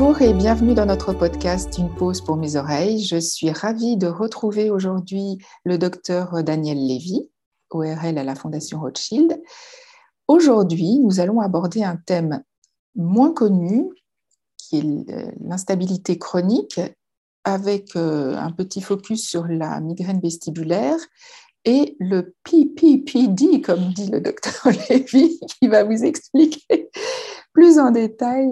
Bonjour et bienvenue dans notre podcast Une pause pour mes oreilles. Je suis ravie de retrouver aujourd'hui le docteur Daniel Lévy, ORL à la Fondation Rothschild. Aujourd'hui, nous allons aborder un thème moins connu qui est l'instabilité chronique avec euh, un petit focus sur la migraine vestibulaire et le PPPD, comme dit le docteur Lévy, qui va vous expliquer plus en détail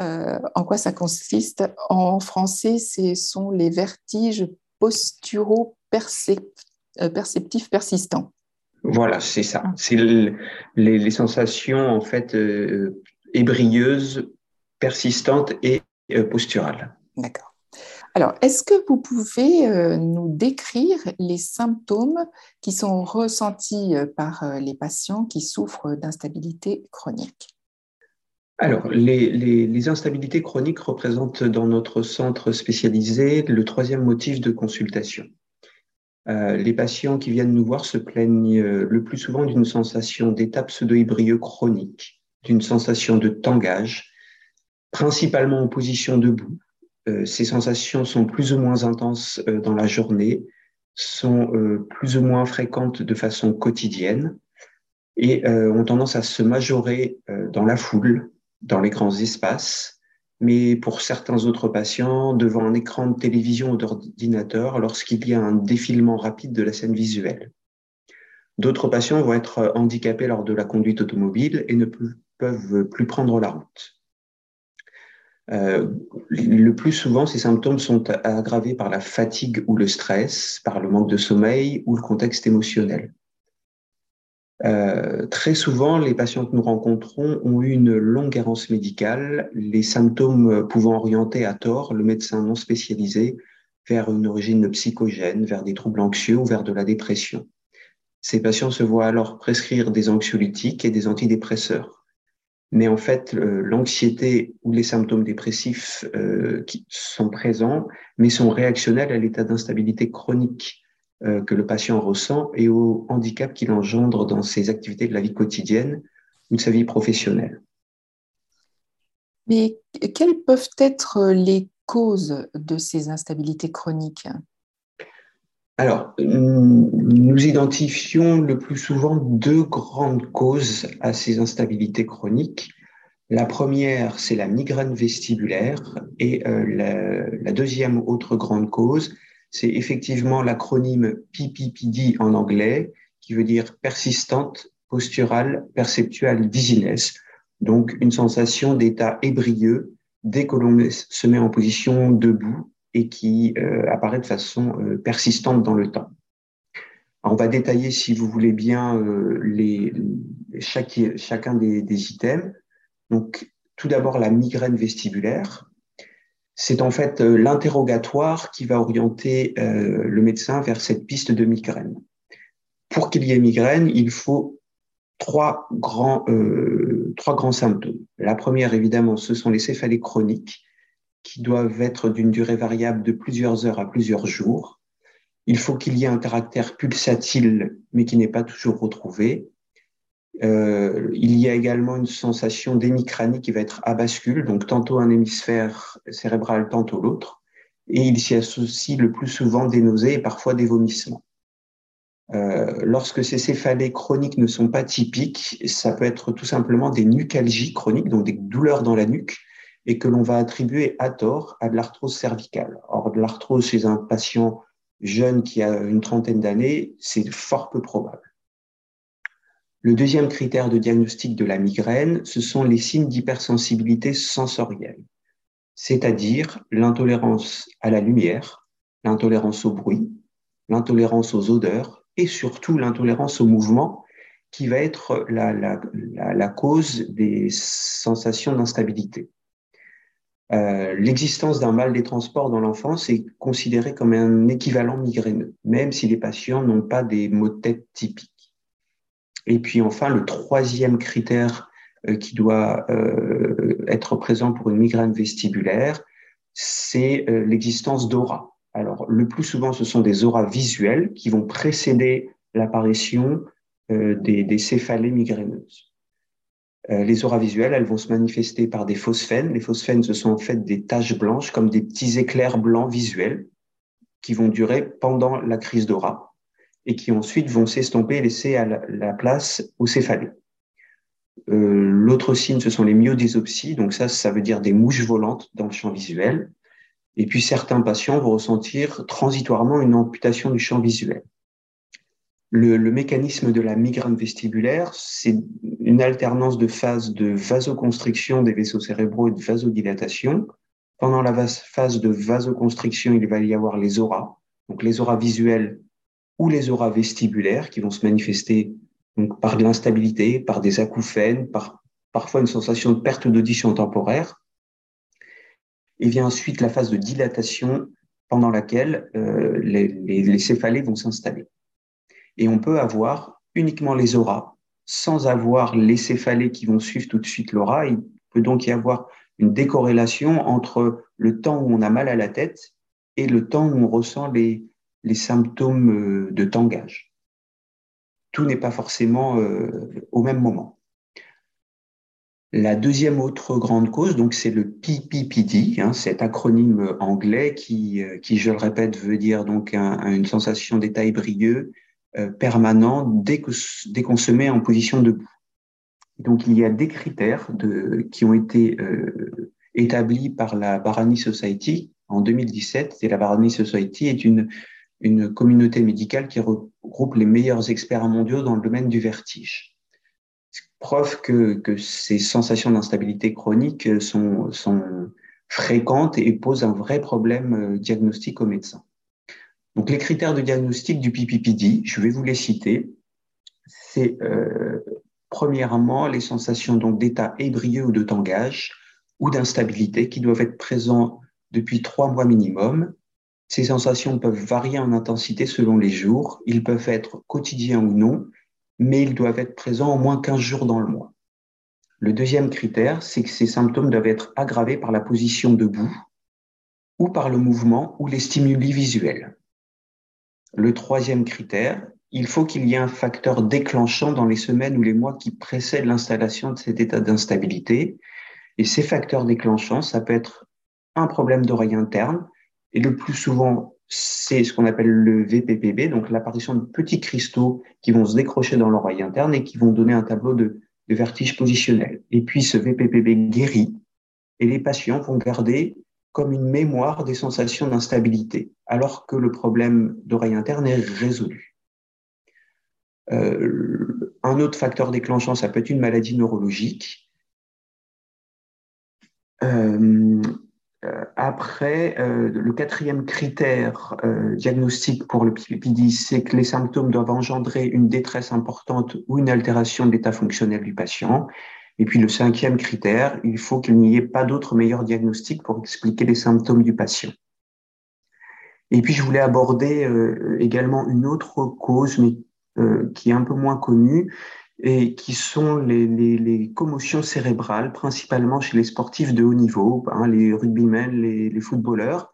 euh, en quoi ça consiste? En français, ce sont les vertiges posturaux euh, perceptifs persistants. Voilà, c'est ça. Ah. C'est les, sensations en fait euh, ébrieuses, persistantes et posturales. D'accord. Alors, est-ce que vous pouvez euh, nous décrire les symptômes qui sont ressentis euh, par euh, les patients qui souffrent d'instabilité chronique? Alors, les, instabilités chroniques représentent dans notre centre spécialisé le troisième motif de consultation. les patients qui viennent nous voir se plaignent le plus souvent d'une sensation d'état pseudo chronique, d'une sensation de tangage, principalement en position debout, euh, ces sensations sont plus ou moins intenses euh, dans la journée, sont euh, plus ou moins fréquentes de façon quotidienne et ont tendance à se majorer dans la foule, dans les grands espaces, mais pour certains autres patients, devant un écran de télévision ou d'ordinateur lorsqu'il y a un défilement rapide de la scène visuelle. D'autres patients vont être handicapés lors de la conduite automobile et ne peuvent plus prendre la route. Euh, le plus souvent, ces symptômes sont aggravés par la fatigue ou le stress, par le manque de sommeil ou le contexte émotionnel. Euh, très souvent, les patients que nous rencontrons ont eu une longue errance médicale, les symptômes pouvant orienter à tort le médecin non spécialisé vers une origine psychogène, vers des troubles anxieux ou vers de la dépression. Ces patients se voient alors prescrire des anxiolytiques et des antidépresseurs mais en fait, l'anxiété ou les symptômes dépressifs euh, qui sont présents, mais sont réactionnels à l'état d'instabilité chronique euh, que le patient ressent et au handicap qu'il engendre dans ses activités de la vie quotidienne ou de sa vie professionnelle. Mais quelles peuvent être les causes de ces instabilités chroniques? Alors, nous identifions le plus souvent deux grandes causes à ces instabilités chroniques. La première, c'est la migraine vestibulaire et euh, la, deuxième autre grande cause, c'est effectivement l'acronyme PPPD en anglais, qui veut dire persistante, posturale, perceptuelle dizziness, donc une sensation d'état ébrieux dès que l'on se met en position debout et qui euh, apparaît de façon euh, persistante dans le temps. on va détailler, si vous voulez bien, euh, les, chacun des, des, items. Donc, tout d'abord, la migraine vestibulaire. C'est en fait l'interrogatoire qui va orienter le médecin vers cette piste de migraine. Pour qu'il y ait migraine, il faut trois grands, trois grands symptômes. La première, évidemment, ce sont les céphalées chroniques qui doivent être d'une durée variable de plusieurs heures à plusieurs jours. Il faut qu'il y ait un caractère pulsatile, mais qui n'est pas toujours retrouvé. Euh, il y a également une sensation d'émicranie qui va être à bascule, donc tantôt un hémisphère cérébral, tantôt l'autre. Et il s'y associe le plus souvent des nausées et parfois des vomissements. Euh, lorsque ces céphalées chroniques ne sont pas typiques, ça peut être tout simplement des nucalgies chroniques, donc des douleurs dans la nuque, et que l'on va attribuer à tort à de l'arthrose cervicale. Or, de l'arthrose chez un patient jeune qui a une trentaine d'années, c'est fort peu probable. Le deuxième critère de diagnostic de la migraine, ce sont les signes d'hypersensibilité sensorielle, c'est-à-dire l'intolérance à la lumière, l'intolérance au bruit, l'intolérance aux odeurs et surtout l'intolérance au mouvement qui va être la, cause des sensations d'instabilité. Euh, l'existence d'un mal des transports dans l'enfance est considérée comme un équivalent migraineux, même si les patients n'ont pas des maux de tête typiques. Et puis enfin, le troisième critère euh, qui doit euh, être présent pour une migraine vestibulaire, c'est l'existence d'aura. Alors, le plus souvent, ce sont des auras visuelles qui vont précéder l'apparition des, céphalées migraineuses. Euh, les auras visuelles, elles vont se manifester par des phosphènes. Les phosphènes, ce sont en fait des taches blanches, comme des petits éclairs blancs visuels, qui vont durer pendant la crise d'aura et qui ensuite vont s'estomper et laisser à la, place aux céphalées. Euh, L'autre signe, ce sont les myodésopsies. Donc ça, ça veut dire des mouches volantes dans le champ visuel. Et puis certains patients vont ressentir transitoirement une amputation du champ visuel. Le, le mécanisme de la migraine vestibulaire, c'est une alternance de phases de vasoconstriction des vaisseaux cérébraux et de vasodilatation. Pendant la phase de vasoconstriction, il va y avoir les auras, donc les auras visuelles ou les auras vestibulaires qui vont se manifester donc, par de l'instabilité, par des acouphènes, par parfois une sensation de perte d'audition temporaire. Et vient ensuite la phase de dilatation pendant laquelle euh, les, les, céphalées vont s'installer. Et on peut avoir uniquement les auras sans avoir les céphalées qui vont suivre tout de suite l'aura. Il peut donc y avoir une décorrélation entre le temps où on a mal à la tête et le temps où on ressent les, les symptômes euh, de tangage tout n'est pas forcément euh, au même moment. La deuxième autre grande cause, donc, c'est le PPPD, hein, cet acronyme anglais qui, euh, qui, je le répète, veut dire donc une sensation d'état ébrieux euh, permanent dès qu'on dès qu'on se met en position debout. Donc, il y a des critères qui ont été établis par la Barani Society en 2017. Et la Barani Society est une une communauté médicale qui regroupe les meilleurs experts mondiaux dans le domaine du vertige. Preuve que, que ces sensations d'instabilité chronique sont, sont fréquentes et posent un vrai problème euh, diagnostique aux médecins. Donc les critères de diagnostic du PPPD, je vais vous les citer. C'est euh, premièrement les sensations donc d'état ébrieux ou de tangage ou d'instabilité qui doivent être présents depuis trois mois minimum ces sensations peuvent varier en intensité selon les jours. Ils peuvent être quotidiens ou non, mais ils doivent être présents au moins 15 jours dans le mois. Le deuxième critère, c'est que ces symptômes doivent être aggravés par la position debout ou par le mouvement ou les stimuli visuels. Le troisième critère, il faut qu'il y ait un facteur déclenchant dans les semaines ou les mois qui précèdent l'installation de cet état d'instabilité. Et ces facteurs déclenchants, ça peut être un problème d'oreille interne, et le plus souvent, c'est ce qu'on appelle le VPPB, donc l'apparition de petits cristaux qui vont se décrocher dans l'oreille interne et qui vont donner un tableau de, vertige positionnel. Et puis ce VPPB guérit et les patients vont garder comme une mémoire des sensations d'instabilité, alors que le problème d'oreille interne est résolu. Euh, un autre facteur déclenchant, ça peut être une maladie neurologique. Euh, après, euh, le quatrième critère euh, diagnostique pour le PPD, c'est que les symptômes doivent engendrer une détresse importante ou une altération de l'état fonctionnel du patient. Et puis le cinquième critère, il faut qu'il n'y ait pas d'autre meilleur diagnostic pour expliquer les symptômes du patient. Et puis je voulais aborder également une autre cause, mais qui est un peu moins connue, et qui sont les, commotions cérébrales, principalement chez les sportifs de haut niveau, hein, les rugbymen, les, les, footballeurs.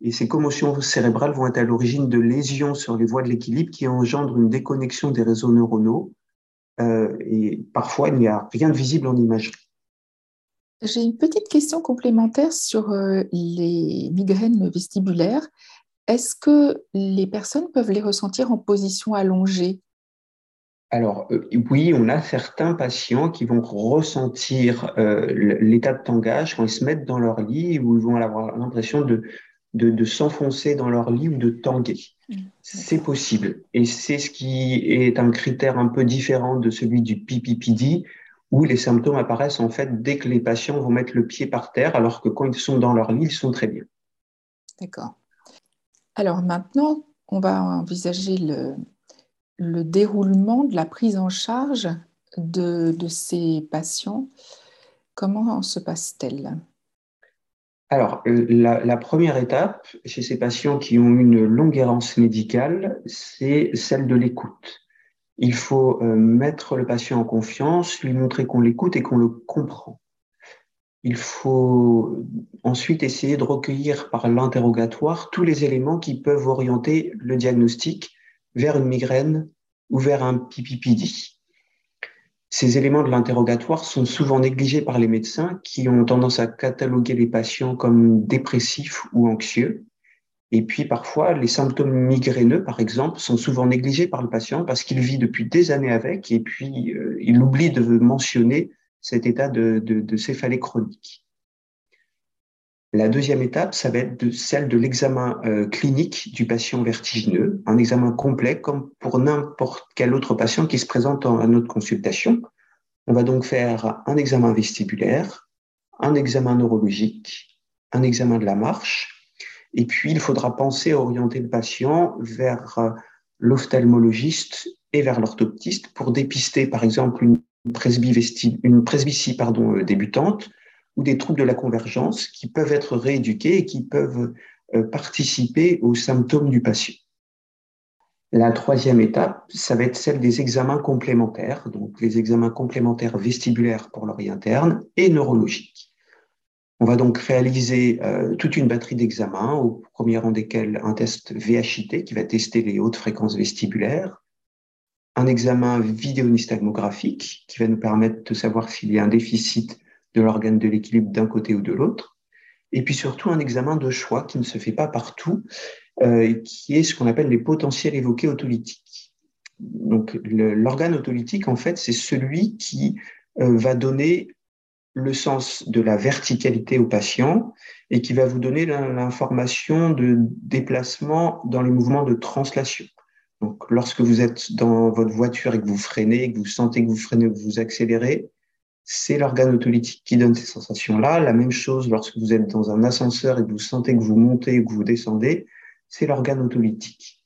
Et ces commotions cérébrales vont être à l'origine de lésions sur les voies de l'équilibre qui engendrent une déconnexion des réseaux neuronaux. Euh, et parfois, il n'y a rien de visible en imagerie. J'ai une petite question complémentaire sur euh, les migraines vestibulaires. Est-ce que les personnes peuvent les ressentir en position allongée? Alors euh, oui, on a certains patients qui vont ressentir euh, l'état de tangage quand ils se mettent dans leur lit ou ils vont avoir l'impression de, de, s'enfoncer dans leur lit ou de tanguer. Mmh, c'est possible. Et c'est ce qui est un critère un peu différent de celui du PPPD, où les symptômes apparaissent en fait dès que les patients vont mettre le pied par terre, alors que quand ils sont dans leur lit, ils sont très bien. D'accord. Alors maintenant, on va envisager le, le déroulement de la prise en charge de, ces patients, comment se passe-t-elle? Alors, euh, la, première étape chez ces patients qui ont une longue errance médicale, c'est celle de l'écoute. Il faut euh, mettre le patient en confiance, lui montrer qu'on l'écoute et qu'on le comprend. Il faut ensuite essayer de recueillir par l'interrogatoire tous les éléments qui peuvent orienter le diagnostic vers une migraine ou vers un PPPD. Ces éléments de l'interrogatoire sont souvent négligés par les médecins qui ont tendance à cataloguer les patients comme dépressifs ou anxieux. Et puis parfois, les symptômes migraineux, par exemple, sont souvent négligés par le patient parce qu'il vit depuis des années avec et puis euh, il oublie de mentionner cet état de, de céphalée chronique. La deuxième étape, ça va être celle de l'examen euh, clinique du patient vertigineux, un examen complet comme pour n'importe quel autre patient qui se présente à notre consultation. On va donc faire un examen vestibulaire, un examen neurologique, un examen de la marche, et puis il faudra penser à orienter le patient vers euh, l'ophtalmologiste et vers l'orthoptiste pour dépister par exemple une presbytie, une presbytie pardon, euh, débutante, ou des troubles de la convergence qui peuvent être rééduqués et qui peuvent euh, participer aux symptômes du patient. La troisième étape, ça va être celle des examens complémentaires, donc les examens complémentaires vestibulaires pour l'oreille interne et neurologiques. On va donc réaliser euh, toute une batterie d'examens, au premier rang desquels un test VHIT qui va tester les hautes fréquences vestibulaires, un examen vidéonystagmographique qui va nous permettre de savoir s'il y a un déficit de l'organe de l'équilibre d'un côté ou de l'autre. Et puis surtout un examen de choix qui ne se fait pas partout, euh, qui est ce qu'on appelle les potentiels évoqués autolytiques. Donc l'organe autolytique, en fait, c'est celui qui euh, va donner le sens de la verticalité au patient et qui va vous donner l'information de déplacement dans les mouvements de translation. Donc, lorsque vous êtes dans votre voiture et que vous freinez, que vous sentez que vous freinez, que vous accélérez, c'est l'organe autolytique qui donne ces sensations-là. La même chose lorsque vous êtes dans un ascenseur et que vous sentez que vous montez ou que vous descendez, c'est l'organe autolytique.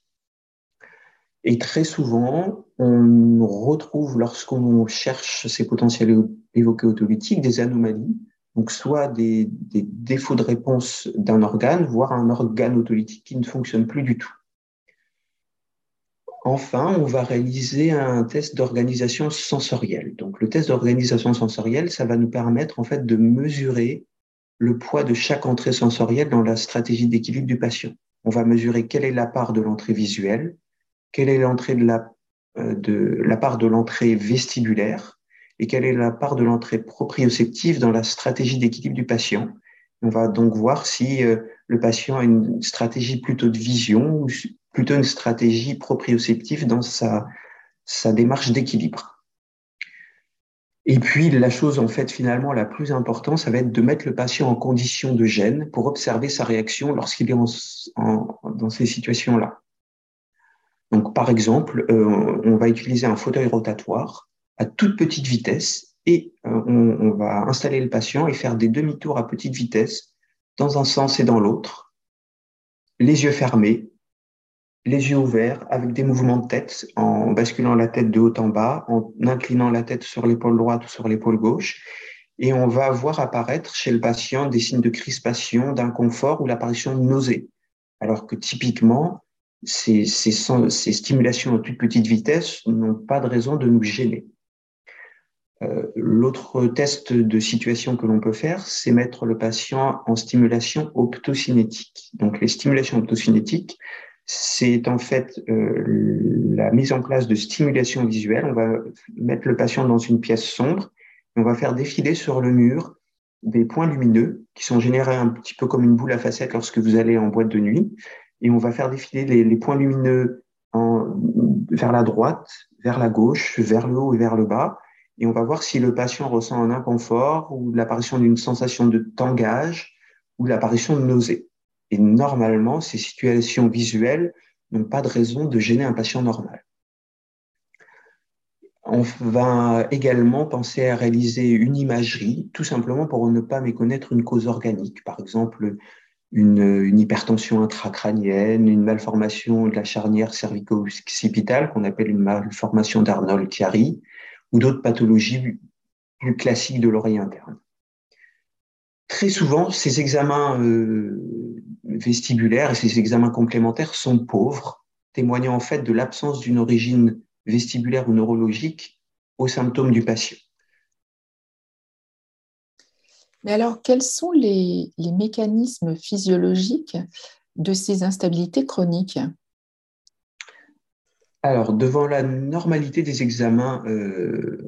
Et très souvent, on retrouve, lorsqu'on cherche ces potentiels évoqués autolytiques, des anomalies, donc soit des, des défauts de réponse d'un organe, voire un organe autolytique qui ne fonctionne plus du tout. Enfin, on va réaliser un test d'organisation sensorielle. Donc, le test d'organisation sensorielle, ça va nous permettre en fait de mesurer le poids de chaque entrée sensorielle dans la stratégie d'équilibre du patient. On va mesurer quelle est la part de l'entrée visuelle, quelle est l'entrée de la, euh, de la part de l'entrée vestibulaire et quelle est la part de l'entrée proprioceptive dans la stratégie d'équilibre du patient. On va donc voir si euh, le patient a une stratégie plutôt de vision ou plutôt une stratégie proprioceptive dans sa, démarche d'équilibre. Et puis, la chose, en fait, finalement, la plus importante, ça va être de mettre le patient en condition de gêne pour observer sa réaction lorsqu'il est dans ces situations-là. Donc, par exemple, euh, on va utiliser un fauteuil rotatoire à toute petite vitesse et euh, on, va installer le patient et faire des demi-tours à petite vitesse dans un sens et dans l'autre, les yeux fermés, les yeux ouverts, avec des mouvements de tête, en basculant la tête de haut en bas, en inclinant la tête sur l'épaule droite ou sur l'épaule gauche. Et on va voir apparaître chez le patient des signes de crispation, d'inconfort ou l'apparition de nausées. Alors que typiquement, ces, stimulations à toute petite vitesse n'ont pas de raison de nous gêner. Euh, L'autre test de situation que l'on peut faire, c'est mettre le patient en stimulation optocinétique. Donc les stimulations optocinétiques, c'est en fait euh, la mise en place de stimulation visuelle. On va mettre le patient dans une pièce sombre et on va faire défiler sur le mur des points lumineux qui sont générés un petit peu comme une boule à facettes lorsque vous allez en boîte de nuit. Et on va faire défiler les, les points lumineux en, vers la droite, vers la gauche, vers le haut et vers le bas. Et on va voir si le patient ressent un inconfort ou l'apparition d'une sensation de tangage ou l'apparition de nausée. Et normalement, ces situations visuelles n'ont pas de raison de gêner un patient normal. On va également penser à réaliser une imagerie, tout simplement pour ne pas méconnaître une cause organique, par exemple une, hypertension intracrânienne, une malformation de la charnière cervico-occipitale qu'on appelle une malformation d'Arnold-Chiari, ou d'autres pathologies plus classiques de l'oreille interne. Très souvent, ces examens euh, vestibulaires et ces examens complémentaires sont pauvres, témoignant en fait de l'absence d'une origine vestibulaire ou neurologique aux symptômes du patient. Mais alors, quels sont les, mécanismes physiologiques de ces instabilités chroniques? Alors, devant la normalité des examens euh,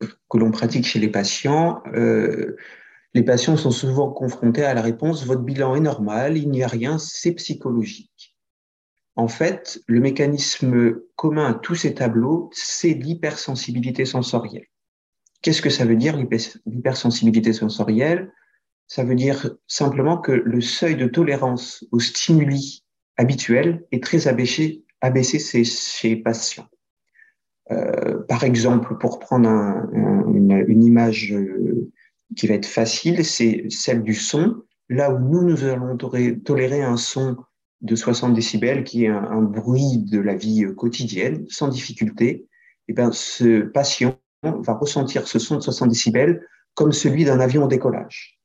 que l'on pratique chez les patients, euh, les patients sont souvent confrontés à la réponse votre bilan est normal, il n'y a rien, c'est psychologique. En fait, le mécanisme commun à tous ces tableaux, c'est l'hypersensibilité sensorielle. Qu'est-ce que ça veut dire l'hypersensibilité sensorielle? Ça veut dire simplement que le seuil de tolérance aux stimuli habituels est très abaissé, chez les patients. Euh, par exemple, pour prendre une, une, image euh, qui va être facile, c'est celle du son. Là où nous, nous allons tolérer un son de 60 décibels, qui est un, bruit de la vie quotidienne, sans difficulté, et eh bien, ce patient va ressentir ce son de 60 décibels comme celui d'un avion au décollage.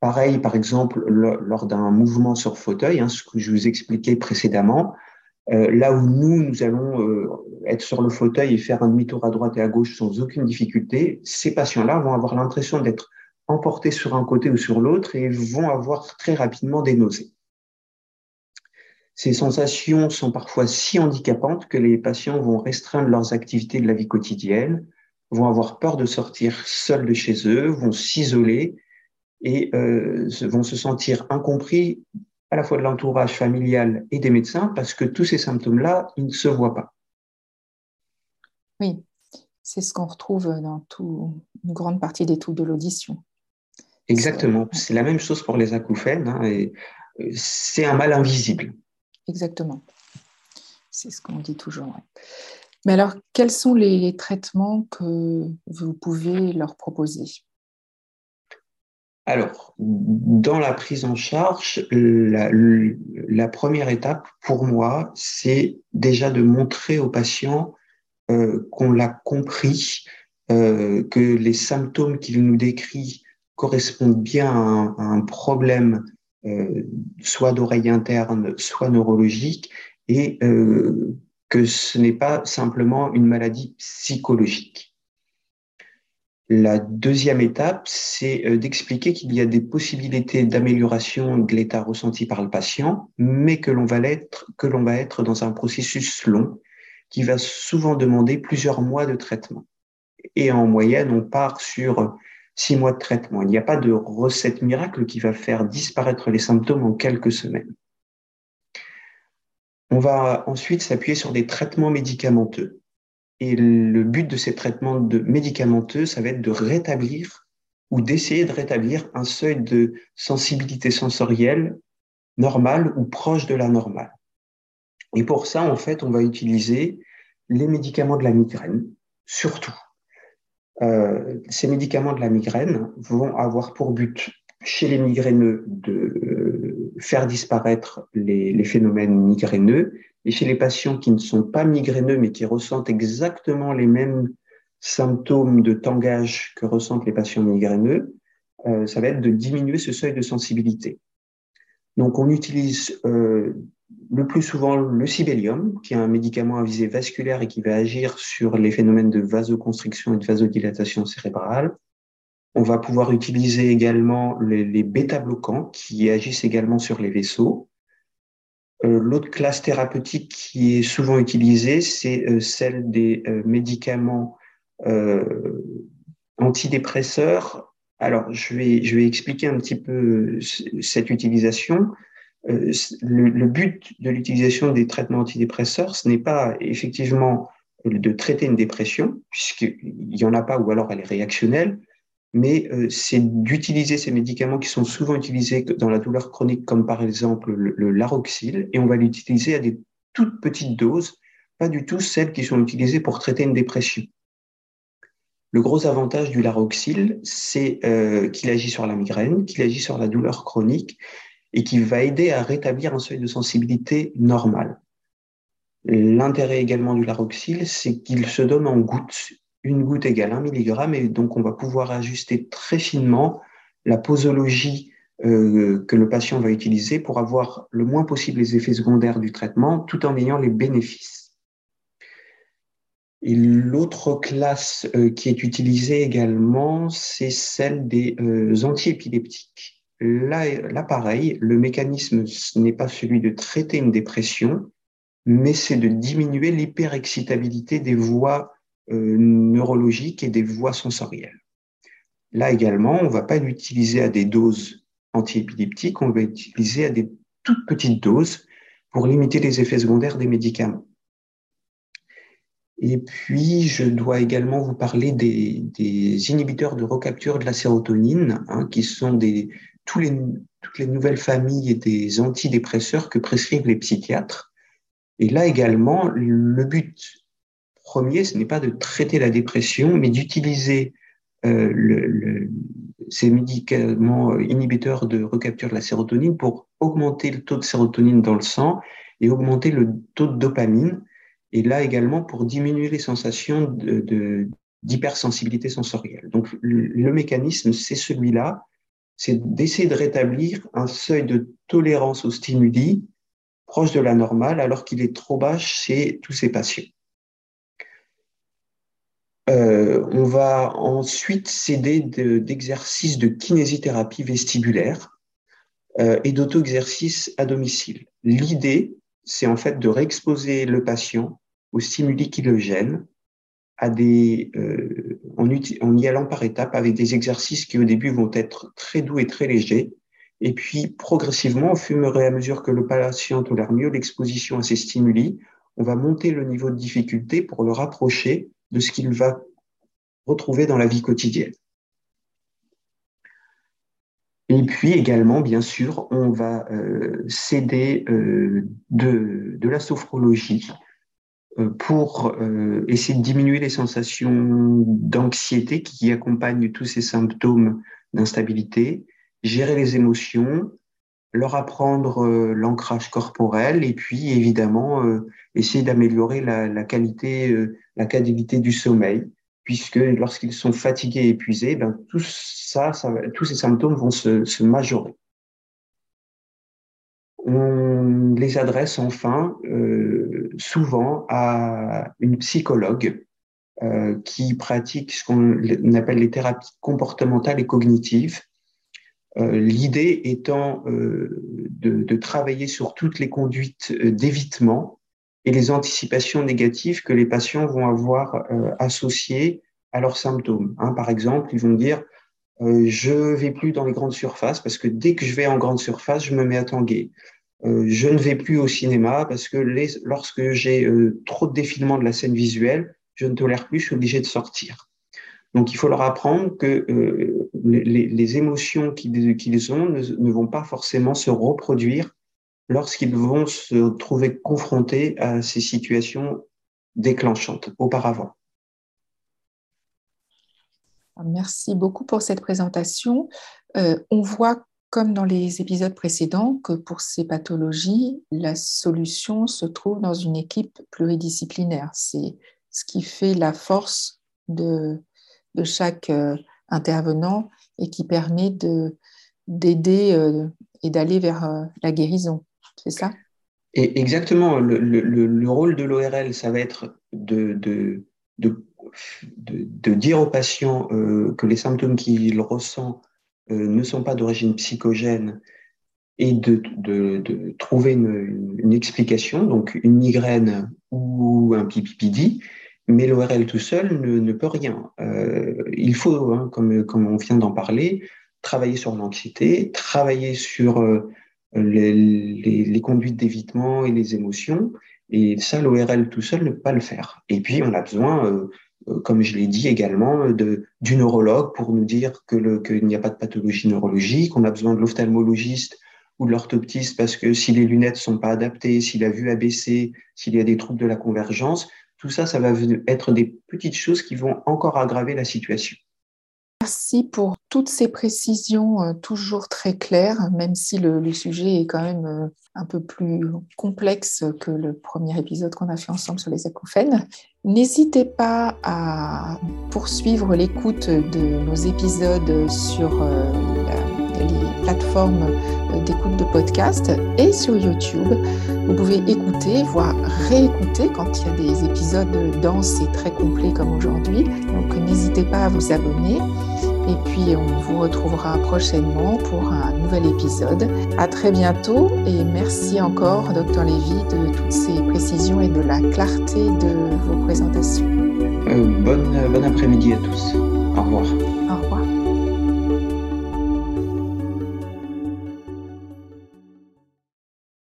Pareil, par exemple, lors d'un mouvement sur fauteuil, hein, ce que je vous expliquais précédemment, euh, là où nous, nous allons euh, être sur le fauteuil et faire un demi-tour à droite et à gauche sans aucune difficulté, ces patients-là vont avoir l'impression d'être emportés sur un côté ou sur l'autre et vont avoir très rapidement des nausées. Ces sensations sont parfois si handicapantes que les patients vont restreindre leurs activités de la vie quotidienne, vont avoir peur de sortir seuls de chez eux, vont s'isoler et euh, vont se sentir incompris à la fois de l'entourage familial et des médecins, parce que tous ces symptômes-là, ils ne se voient pas. Oui, c'est ce qu'on retrouve dans tout, une grande partie des troubles de l'audition. Exactement, c'est la même chose pour les acouphènes, hein, et euh, c'est un mal invisible. Exactement, c'est ce qu'on dit toujours. Mais alors, quels sont les traitements que vous pouvez leur proposer? Alors, dans la prise en charge, la, première étape pour moi, c'est déjà de montrer au patient euh, qu'on l'a compris, euh, que les symptômes qu'il nous décrit correspondent bien à un, problème euh, soit d'oreille interne, soit neurologique, et que ce n'est pas simplement une maladie psychologique. La deuxième étape, c'est euh, d'expliquer qu'il y a des possibilités d'amélioration de l'état ressenti par le patient, mais que l'on va être, que l'on va être dans un processus long qui va souvent demander plusieurs mois de traitement. Et en moyenne, on part sur six mois de traitement. Il n'y a pas de recette miracle qui va faire disparaître les symptômes en quelques semaines. On va ensuite s'appuyer sur des traitements médicamenteux. Et le but de ces traitements médicamenteux, ça va être de rétablir ou d'essayer de rétablir un seuil de sensibilité sensorielle normale ou proche de la normale. Et pour ça, en fait, on va utiliser les médicaments de la migraine, surtout. Euh, ces médicaments de la migraine vont avoir pour but chez les migraineux de faire disparaître les, phénomènes migraineux et chez les patients qui ne sont pas migraineux mais qui ressentent exactement les mêmes symptômes de tangage que ressentent les patients migraineux, euh, ça va être de diminuer ce seuil de sensibilité. Donc on utilise euh, le plus souvent le sibélium, qui est un médicament à visée vasculaire et qui va agir sur les phénomènes de vasoconstriction et de vasodilatation cérébrale. On va pouvoir utiliser également les, les bêta-bloquants qui agissent également sur les vaisseaux. Euh, l'autre classe thérapeutique qui est souvent utilisée, c'est euh, celle des euh, médicaments antidépresseurs. Alors, je vais, je vais expliquer un petit peu cette utilisation. Le, but de l'utilisation des traitements antidépresseurs, ce n'est pas effectivement de traiter une dépression, puisqu'il n'y en a pas ou alors elle est réactionnelle, mais euh, c'est d'utiliser ces médicaments qui sont souvent utilisés dans la douleur chronique, comme par exemple le, laroxyle, et on va l'utiliser à des toutes petites doses, pas du tout celles qui sont utilisées pour traiter une dépression. Le gros avantage du laroxyle, c'est euh, qu'il agit sur la migraine, qu'il agit sur la douleur chronique et qui va aider à rétablir un seuil de sensibilité normal. L'intérêt également du laroxyle, c'est qu'il se donne en gouttes une goutte égale 1 mg, et donc on va pouvoir ajuster très finement la posologie euh, que le patient va utiliser pour avoir le moins possible les effets secondaires du traitement tout en ayant les bénéfices. Et l'autre classe euh, qui est utilisée également, c'est celle des euh, antiépileptiques. Là, là, pareil, le mécanisme n'est pas celui de traiter une dépression, mais c'est de diminuer l'hyperexcitabilité des voies neurologiques et des voies sensorielles. Là également, on ne va pas l'utiliser à des doses antiépileptiques, on va l'utiliser à des toutes petites doses pour limiter les effets secondaires des médicaments. Et puis, je dois également vous parler des, inhibiteurs de recapture de la sérotonine, hein, qui sont tous les, toutes les nouvelles familles des antidépresseurs que prescrivent les psychiatres. Et là également, le but premier, ce n'est pas de traiter la dépression, mais d'utiliser euh, ces médicaments inhibiteurs de recapture de la sérotonine pour augmenter le taux de sérotonine dans le sang et augmenter le taux de dopamine. Et là également pour diminuer les sensations d'hypersensibilité sensorielle. Donc le, mécanisme, c'est celui-là, c'est d'essayer de rétablir un seuil de tolérance aux stimuli proche de la normale alors qu'il est trop bas chez tous ces patients. Euh, on va ensuite s'aider d'exercices de, kinésithérapie vestibulaire euh, et d'auto-exercice à domicile. L'idée, c'est en fait de réexposer le patient aux stimuli qui le gênent, à des, euh, en, en, y allant par étapes avec des exercices qui au début vont être très doux et très légers, et puis progressivement, au fur et à mesure que le patient tolère mieux l'exposition à ces stimuli, on va monter le niveau de difficulté pour le rapprocher de ce qu'il va retrouver dans la vie quotidienne. Et puis également, bien sûr, on va euh, s'aider euh, de, la sophrologie euh, pour essayer de diminuer les sensations d'anxiété qui accompagnent tous ces symptômes d'instabilité, gérer les émotions, leur apprendre l'ancrage corporel et puis évidemment essayer d'améliorer la, qualité, la qualité du sommeil puisque lorsqu'ils sont fatigués et épuisés, ben, tout ça, tous ces symptômes vont se, majorer. On les adresse enfin euh, souvent à une psychologue euh, qui pratique ce qu'on appelle les thérapies comportementales et cognitives. Euh, l'idée étant de, de, travailler sur toutes les conduites d'évitement et les anticipations négatives que les patients vont avoir euh, associées à leurs symptômes. Hein, par exemple, ils vont dire euh, je vais plus dans les grandes surfaces parce que dès que je vais en grande surface, je me mets à tanguer. Euh, je ne vais plus au cinéma parce que les, lorsque j'ai euh, trop de défilement de la scène visuelle, je ne tolère plus, je suis obligé de sortir. Donc, il faut leur apprendre que euh, les, les, émotions qu'ils ont ne, ne, vont pas forcément se reproduire lorsqu'ils vont se trouver confrontés à ces situations déclenchantes auparavant. Merci beaucoup pour cette présentation. Euh, on voit, comme dans les épisodes précédents, que pour ces pathologies, la solution se trouve dans une équipe pluridisciplinaire. C'est ce qui fait la force de, de chaque euh, intervenant et qui permet d'aider euh, et d'aller vers la guérison c'est ça Et Exactement. Le, rôle de l'ORL, ça va être de, dire au patient euh, que les symptômes qu'il ressent euh, ne sont pas d'origine psychogène et de, trouver une, explication, donc une migraine ou un pipipidi, mais l'ORL tout seul ne, peut rien. Euh, il faut, hein, comme on vient d'en parler, travailler sur l'anxiété, travailler sur les, les, conduites d'évitement et les émotions. Et ça, l'ORL tout seul ne peut pas le faire. Et puis, on a besoin, euh, euh, comme je l'ai dit également, de, du neurologue pour nous dire que qu'il n'y a pas de pathologie neurologique. On a besoin de l'ophtalmologiste ou de l'orthoptiste parce que si les lunettes sont pas adaptées, si la vue a baissé, s'il y a des troubles de la convergence, tout ça, ça va être des petites choses qui vont encore aggraver la situation. Merci pour toutes ces précisions euh, toujours très claires, même si le, sujet est quand même euh, un peu plus complexe que le premier épisode qu'on a fait ensemble sur les acouphènes. N'hésitez pas à poursuivre l'écoute de nos épisodes sur euh, les plateformes d'écoute de podcast et sur YouTube. Vous pouvez écouter, voire réécouter quand il y a des épisodes denses et très complets comme aujourd'hui. Donc n'hésitez pas à vous abonner. Et puis, on vous retrouvera prochainement pour un nouvel épisode. À très bientôt et merci encore, Dr Lévy, de toutes ces précisions et de la clarté de vos présentations. Euh, après-midi à tous. Au revoir. Au revoir.